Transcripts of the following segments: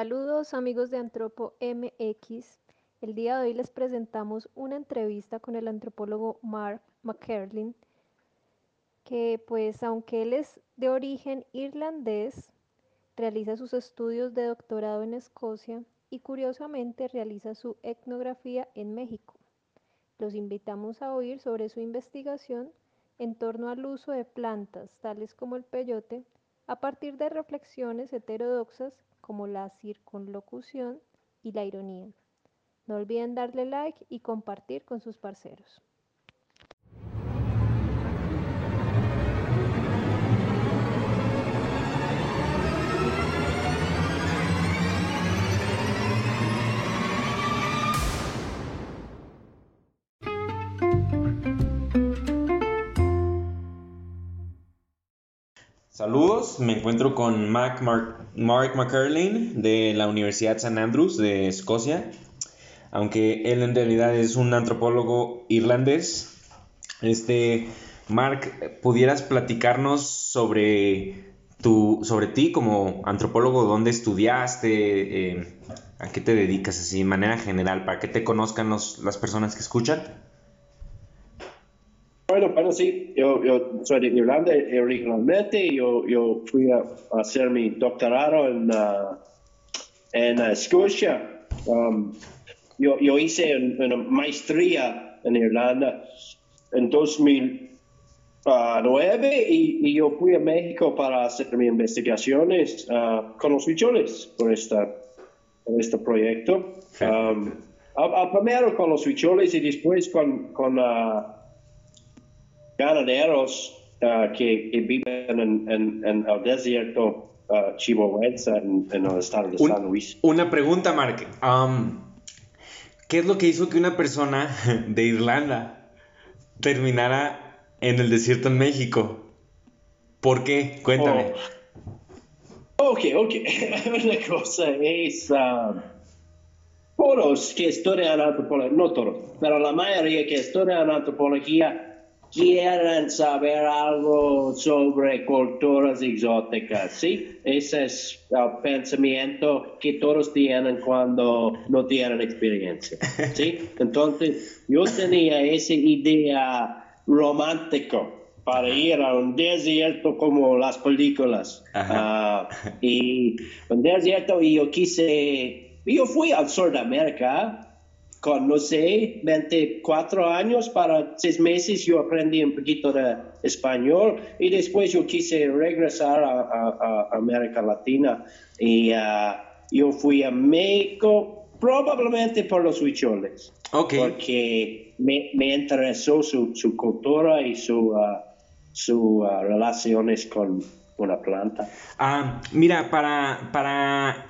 Saludos amigos de Antropo MX. El día de hoy les presentamos una entrevista con el antropólogo Mark McKerlin, que pues aunque él es de origen irlandés, realiza sus estudios de doctorado en Escocia y curiosamente realiza su etnografía en México. Los invitamos a oír sobre su investigación en torno al uso de plantas tales como el peyote a partir de reflexiones heterodoxas como la circunlocución y la ironía. No olviden darle like y compartir con sus parceros. Saludos, me encuentro con Mark, Mark, McCurlin de la Universidad St. Andrews de Escocia, aunque él en realidad es un antropólogo irlandés. Este, Mark, ¿pudieras platicarnos sobre, tu, sobre ti como antropólogo? ¿Dónde estudiaste? Eh, ¿A qué te dedicas así de manera general para que te conozcan las personas que escuchan? Bueno, bueno, sí, yo, yo soy de Irlanda originalmente, yo, yo fui a, hacer mi doctorado en, uh, en Escocia. Um, yo, yo, hice una maestría en Irlanda en 2009 y, y, yo fui a México para hacer mis investigaciones uh, con los huicholes por, esta, por este proyecto. Um, primero con los huicholes y después con... con uh, ganaderos uh, que, viven en, el desierto uh, chihuahuense en, el estado de San Luis. Una pregunta, Mark. Um, ¿Qué es lo que hizo que una persona de Irlanda terminara en el desierto en México? ¿Por qué? Cuéntame. Oh. Ok, ok. Una cosa es... Um, todos que estudian antropología, no todos, pero la mayoría que estudian antropología quieren saber algo sobre culturas exóticas, ¿sí? Ese es el pensamiento que todos tienen cuando no tienen experiencia, ¿sí? Entonces, yo tenía esa idea romántica para ir a un desierto como las películas. Uh, y un desierto y yo quise, yo fui al sur de América con, no sé, 24 años, para seis meses yo aprendí un poquito de español y después yo quise regresar a, América Latina y uh, yo fui a México probablemente por los huicholes. Porque me, me interesó su, su, cultura y sus su, uh, relaciones con una planta. Ah, mira, para, para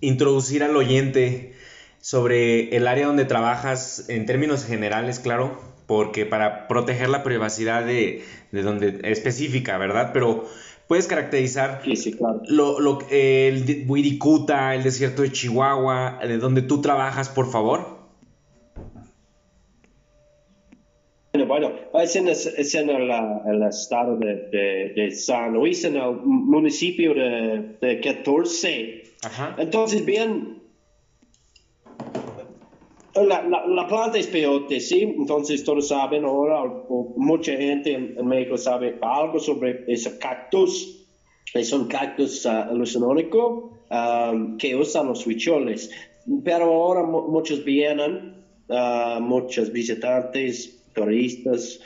introducir al oyente, sobre el área donde trabajas en términos generales, claro, porque para proteger la privacidad de, de donde específica, ¿verdad? Pero puedes caracterizar lo, lo, el Wirikuta, el desierto de Chihuahua, de donde tú trabajas, por favor. Bueno, es en, es en el, estado de, de, San Luis, en el municipio de, de 14. Ajá. Entonces, bien, la, la, planta es peyote, ¿sí? Entonces todos saben ahora, o, mucha gente en, México sabe algo sobre ese cactus. Es un cactus uh, alucinónico um, que usan los huicholes. Pero ahora muchos vienen, uh, muchos visitantes, turistas,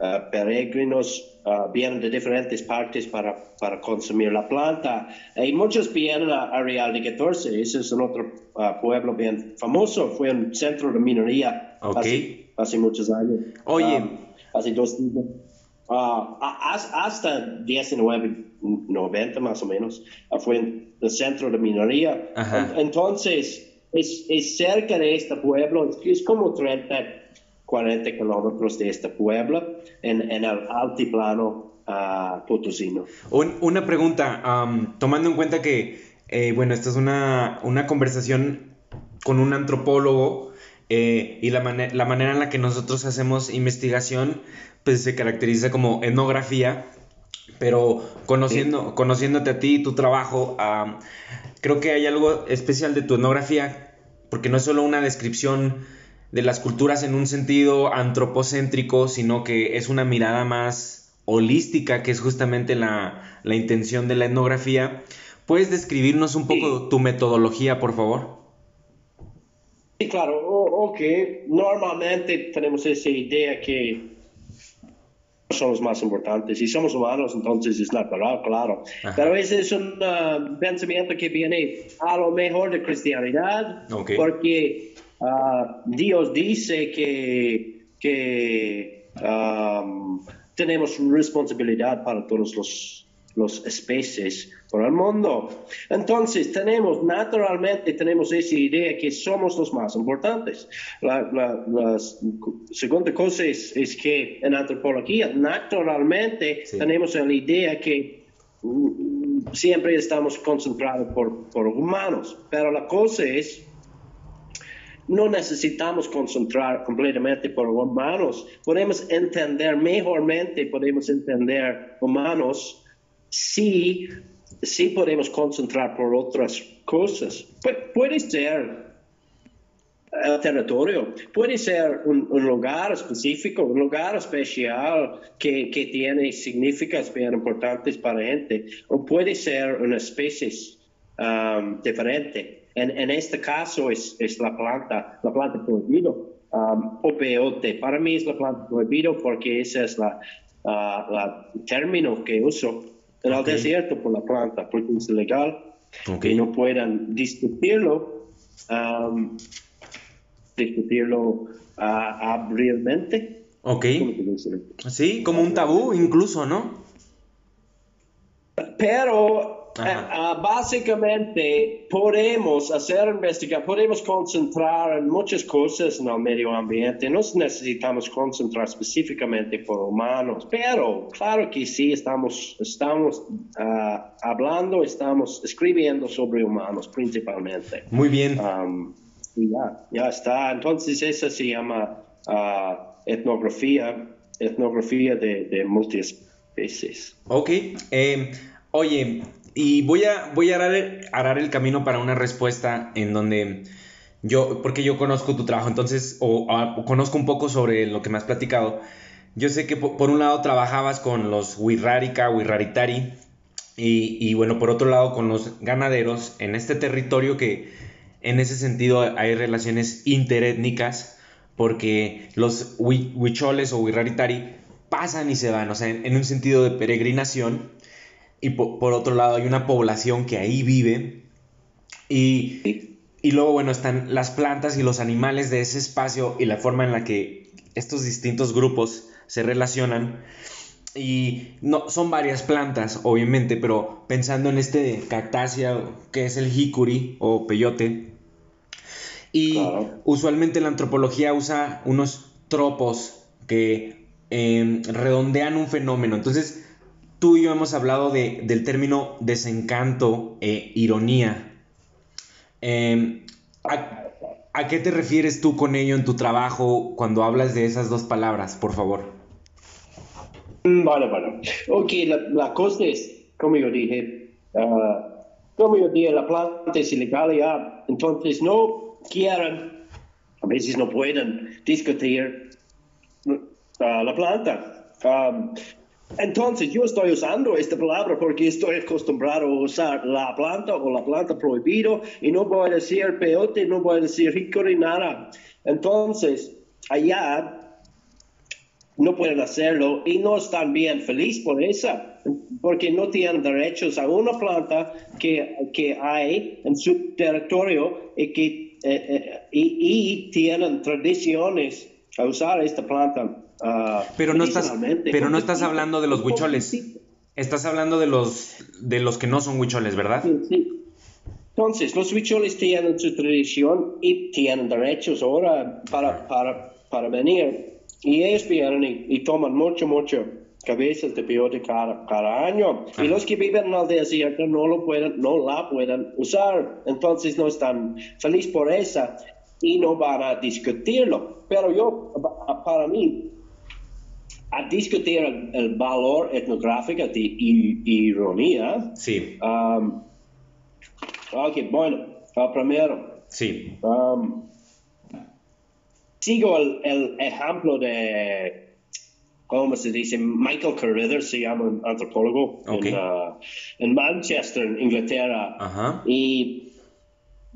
uh, peregrinos, Uh, vienen de diferentes partes para, para, consumir la planta. Y muchos vienen a, Real de 14, ese es un otro uh, pueblo bien famoso, fue un centro de minoría hace, hace, muchos años. Oye. Um, hace dos uh, hasta 1990 más o menos, fue el centro de minoría. Entonces, es, es, cerca de este pueblo, es como 30 40 kilómetros de este pueblo en, en el altiplano uh, potosino. una pregunta, tomando en cuenta que, eh, bueno, esta es una, una, conversación con un antropólogo eh, y la, la manera en la que nosotros hacemos investigación, pues se caracteriza como etnografía, pero conociendo, conociéndote a ti y tu trabajo, creo que hay algo especial de tu etnografía, porque no es solo una descripción de las culturas en un sentido antropocéntrico, sino que es una mirada más holística, que es justamente la, la intención de la etnografía. ¿Puedes describirnos un poco tu metodología, por favor? Sí, claro, ok. Normalmente tenemos esa idea que son los más importantes. Si somos humanos, entonces es natural, claro. Pero ese es un uh, pensamiento que viene a lo mejor de cristianidad, porque uh, Dios dice que, que um, tenemos responsabilidad para todos los los especies por el mundo. Entonces, tenemos, naturalmente, tenemos esa idea que somos los más importantes. La, segunda cosa es, que en antropología, naturalmente, tenemos la idea que mm, siempre estamos concentrados por, por humanos, pero la cosa es no necesitamos concentrar completamente por humanos. Podemos entender mejormente, podemos entender humanos sí, sí podemos concentrar por otras cosas. puede ser el territorio, puede ser un, lugar específico, un lugar especial que, que, tiene significados bien importantes para gente, o puede ser una especie um, diferente. En, en, este caso es, es, la planta, la planta prohibida, um, o peyote. Para mí es la planta prohibida porque ese es la, uh, la término que uso en el desierto por la planta, porque es ilegal que no puedan discutirlo, discutirlo uh, abrilmente. Ok. Sí, como un tabú incluso, ¿no? Pero Uh, básicamente podemos hacer investigación, podemos concentrar en muchas cosas en el medio ambiente, no necesitamos concentrar específicamente por humanos, pero claro que sí, estamos, estamos uh, hablando, estamos escribiendo sobre humanos principalmente. Muy bien. Um, ya, ya está, entonces esa se llama uh, etnografía, etnografía de, de multiespecies. Ok, eh, oye, y voy a, voy a arar, el camino para una respuesta en donde yo, porque yo conozco tu trabajo, entonces, o, conozco un poco sobre lo que me has platicado. Yo sé que por, un lado trabajabas con los Wirrarica, Wirraritari, y, y bueno, por otro lado con los ganaderos en este territorio que en ese sentido hay relaciones interétnicas, porque los huicholes o Wirraritari pasan y se van, o sea, en un sentido de peregrinación y por, otro lado hay una población que ahí vive y, y luego, bueno, están las plantas y los animales de ese espacio y la forma en la que estos distintos grupos se relacionan. Y no, son varias plantas, obviamente, pero pensando en este cactácea, que es el jicuri o peyote. Y usualmente la antropología usa unos tropos que em, redondean un fenómeno. Entonces, tú y yo hemos hablado de, del término desencanto e ironía. Em, ¿a, qué te refieres tú con ello en tu trabajo cuando hablas de esas dos palabras, por favor? Mm, vale, vale. Ok, la, cosa es, como yo dije, uh, como yo dije, la planta es ilegal ya, entonces no quieren, a veces no pueden discutir uh, la planta. Um, entonces, yo estoy usando esta palabra porque estoy acostumbrado a usar la planta o la planta prohibido y no voy a decir peyote, no voy a decir hickory, nada. Entonces, allá no pueden hacerlo y no están bien felices por eso, porque no tienen derechos a una planta que, que hay en su territorio y que eh, eh, y tienen tradiciones a usar esta planta Ah, pero no estás, pero no estás hablando de los huicholes. Estás hablando de los, de los que no son huicholes, ¿verdad? Sí, Entonces, los huicholes tienen su tradición y tienen derechos ahora para, para, para venir. Y ellos vienen y, toman mucho, mucho cabezas de peyote cada, cada año. Y los que viven en el desierto no, lo pueden, no la pueden usar. Entonces no están felices por eso y no van a discutirlo. Pero yo, para mí, a discutir el, valor etnográfico de ironía. Sí. Um, ok, bueno, primero. Sí. Um, sigo el, ejemplo de, ¿cómo se dice? Michael Carruthers, se llama un antropólogo en, uh, en, Manchester, en Inglaterra. Ajá. Y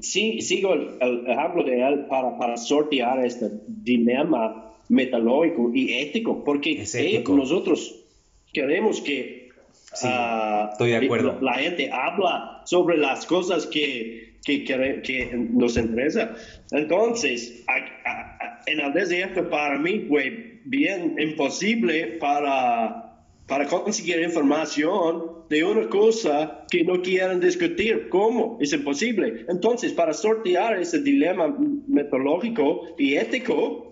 sí, sigo el, ejemplo de él para, para sortear este dilema metodológico y ético, porque nosotros queremos que ah, estoy de acuerdo. La, gente habla sobre las cosas que, que, que, nos interesa. Entonces, en el desierto para mí fue bien imposible para para conseguir información de una cosa que no quieren discutir. ¿Cómo? Es imposible. Entonces, para sortear ese dilema metodológico y ético,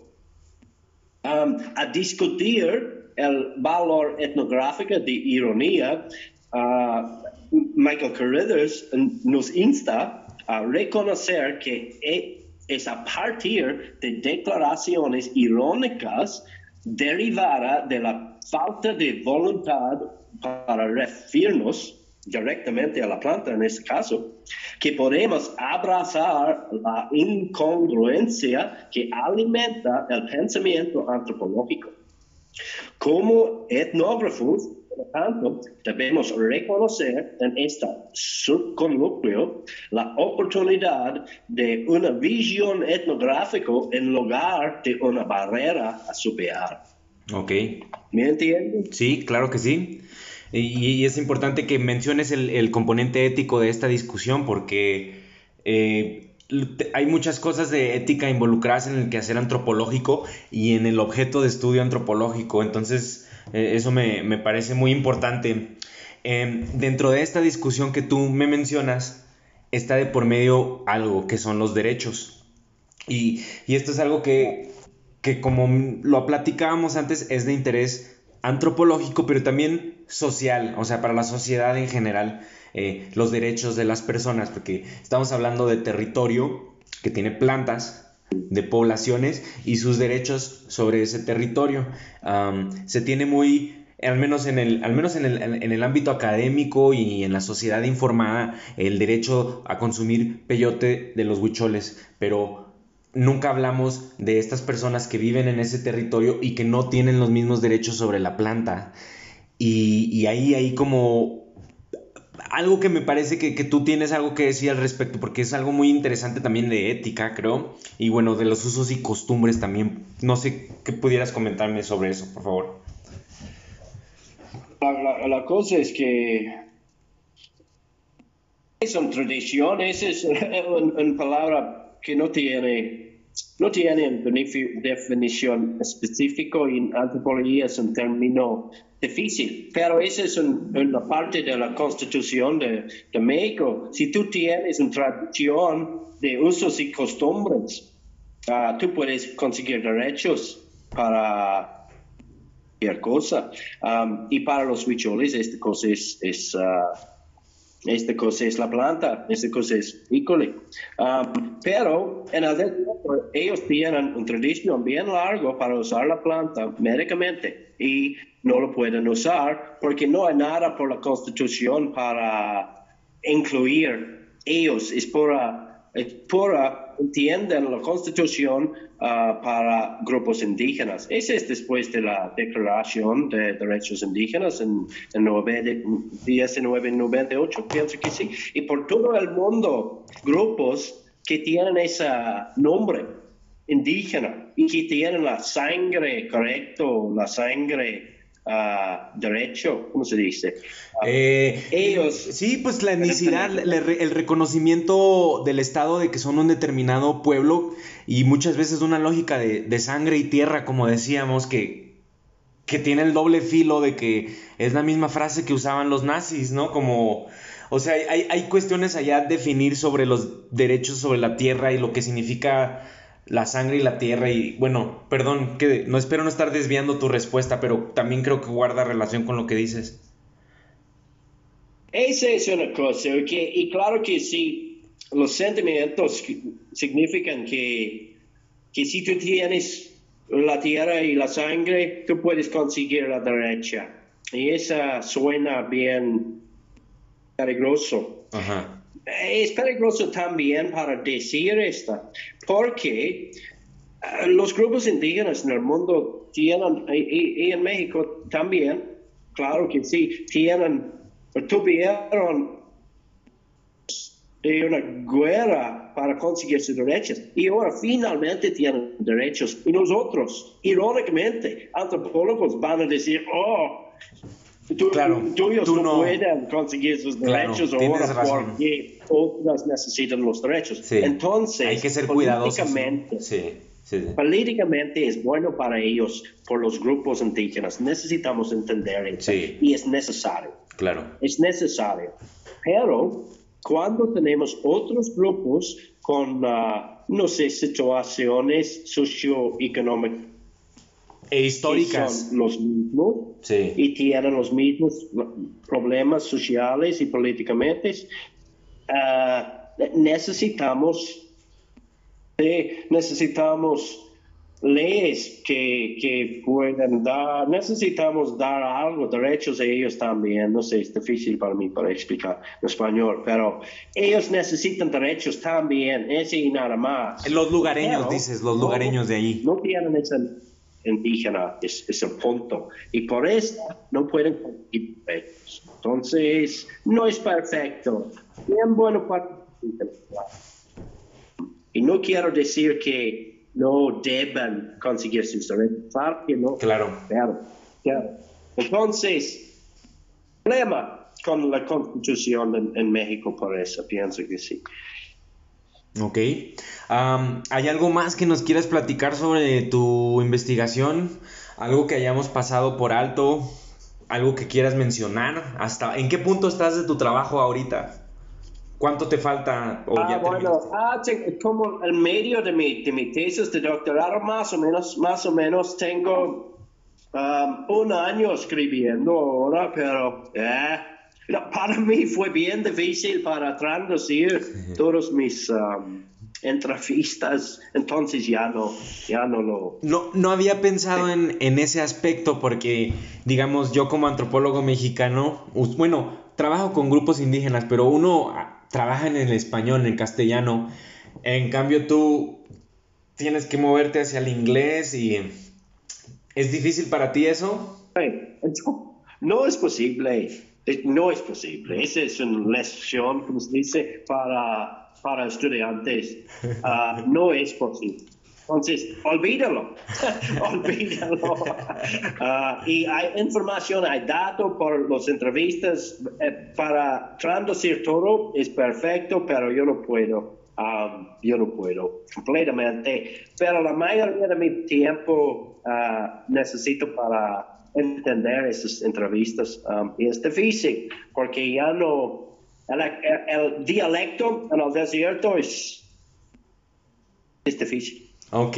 Um, a discutir el valor etnográfico de ironía, uh, Michael Carruthers nos insta a reconocer que e, es a partir de declaraciones irónicas derivadas de la falta de voluntad para referirnos directamente a la planta en este caso, que podemos abrazar la incongruencia que alimenta el pensamiento antropológico. Como etnógrafos, por tanto, debemos reconocer en este subconúcleo la oportunidad de una visión etnográfica en lugar de una barrera a superar. Ok. ¿Me entiendes? Sí, claro que sí. Y, es importante que menciones el, componente ético de esta discusión porque eh, hay muchas cosas de ética involucradas en el quehacer antropológico y en el objeto de estudio antropológico. Entonces, eh, eso me, parece muy importante. Em, dentro de esta discusión que tú me mencionas, está de por medio algo que son los derechos. Y, esto es algo que, que, como lo platicábamos antes, es de interés antropológico, pero también social, o sea, para la sociedad en general, eh, los derechos de las personas, porque estamos hablando de territorio que tiene plantas, de poblaciones y sus derechos sobre ese territorio. se tiene muy, al menos, en el, al menos en el, en el ámbito académico y en la sociedad informada, el derecho a consumir peyote de los huicholes, pero nunca hablamos de estas personas que viven en ese territorio y que no tienen los mismos derechos sobre la planta. Y, ahí hay como algo que me parece que, tú tienes algo que decir al respecto, porque es algo muy interesante también de ética, creo, y bueno, de los usos y costumbres también. No sé qué pudieras comentarme sobre eso, por favor. La, cosa es que son tradiciones, es una palabra que no tiene no tiene definición específica y antropología es un término difícil, pero esa es una parte de la constitución de, México. Si tú tienes una tradición de usos y costumbres, ah, tú puedes conseguir derechos para cualquier cosa. Um, y para los huicholes esta cosa es, es uh, esta cosa es la planta, esta cosa es ícone. Um, pero en ellos tienen una tradición bien larga para usar la planta médicamente y no lo pueden usar porque no hay nada por la constitución para incluir ellos. Es pura, es pura entienden la constitución ah, para grupos indígenas. Ese es después de la Declaración de Derechos Indígenas en, en 1998, pienso que sí. Y por todo el mundo, grupos que tienen ese nombre indígena y que tienen la sangre correcto, la sangre derecho, ¿cómo se dice? Eh, ellos. Sí, pues la etnicidad, el reconocimiento del Estado de que son un determinado pueblo y muchas veces una lógica de, sangre y tierra, como decíamos, que, que tiene el doble filo de que es la misma frase que usaban los nazis, ¿no? Como. O sea, hay, hay cuestiones allá a definir sobre los derechos sobre la tierra y lo que significa la sangre y la tierra y bueno, perdón, que no espero no estar desviando tu respuesta, pero también creo que guarda relación con lo que dices. Esa es una cosa, y claro que sí, los sentimientos significan que, que si tú tienes la tierra y la sangre, tú puedes conseguir la derecha. Y esa suena bien peligroso. Ajá. Es peligroso también para decir esto, porque eh, los grupos indígenas en el mundo tienen, y en México también, claro que sí, tienen, tuvieron de una guerra para conseguir sus derechos y ahora finalmente tienen derechos. Y nosotros, irónicamente, antropólogos van a decir, oh, tú, Claro, tuyos tú no, no. pueden conseguir sus Claro, derechos tienes ahora razón. porque otras necesitan los derechos. Sí. Entonces, Hay que ser cuidadosos. Sí, sí, políticamente es bueno para ellos, por los grupos indígenas. Necesitamos entender eso y es necesario Claro. es necesario. Pero cuando tenemos otros grupos con, ah, no sé, situaciones socioeconómicas E históricas. son los mismos Sí. y tienen los mismos problemas sociales y políticamente, ah, necesitamos, eh, necesitamos leyes que, que puedan dar, necesitamos dar algo, derechos a ellos también, no sé, es difícil para mí para explicar en español, pero ellos necesitan derechos también, ese y nada más. Los lugareños, Pero dices, los no- lugareños de ahí. No tienen ese indígena, es, es el punto. Y por eso no pueden conseguir derechos. Entonces, no es perfecto. Bien bueno para Y no quiero decir que no deben conseguir sus derechos. Claro que no. Claro. Claro, claro. Entonces, problema con la constitución en, en México por eso, pienso que sí. Ok. Am, ¿Hay algo más que nos quieras platicar sobre tu investigación? ¿Algo que hayamos pasado por alto? ¿Algo que quieras mencionar? ¿Hasta en qué punto estás de tu trabajo ahorita? ¿Cuánto te falta? ¿O Ah, ya bueno, ah, te- como en medio de mi, de mi tesis de doctorado, más o menos, más o menos tengo um, un año escribiendo ahora, pero eh, para mí fue bien difícil para traducir todos mis um, entrevistas, entonces ya no, ya no lo... No, no había pensado en, en ese aspecto porque, digamos, yo como antropólogo mexicano, bueno, trabajo con grupos indígenas, pero uno ah, trabaja en el español, en el castellano. En cambio, tú tienes que moverte hacia el inglés y ¿es difícil para ti eso? No, no es posible, eh, no es posible. Esa es una lección, como se dice, para, para estudiantes. Ah, no es posible. Entonces, olvídalo, olvídalo. Ah, y hay información, hay datos por las entrevistas. eh, para traducir todo es perfecto, pero yo no puedo. Um, yo no puedo completamente, pero la mayoría de mi tiempo necesito para entender esas entrevistas um, y es difícil porque ya no, el, el dialecto en el desierto es, es difícil. Ok,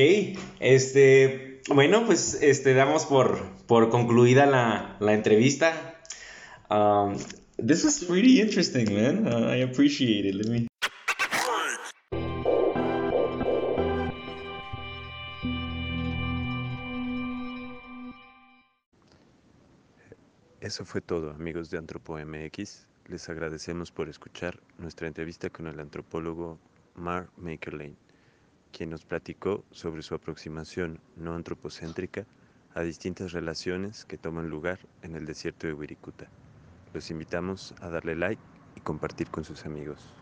este, bueno, pues este, damos por, por concluida la, la entrevista. Um, this was really interesting, man. Uh, I appreciate it. Let me... Eso fue todo, amigos de Antropo MX. Les agradecemos por escuchar nuestra entrevista con el antropólogo Mark Makerlane, quien nos platicó sobre su aproximación no antropocéntrica a distintas relaciones que toman lugar en el desierto de Wirikuta. Los invitamos a darle like y compartir con sus amigos.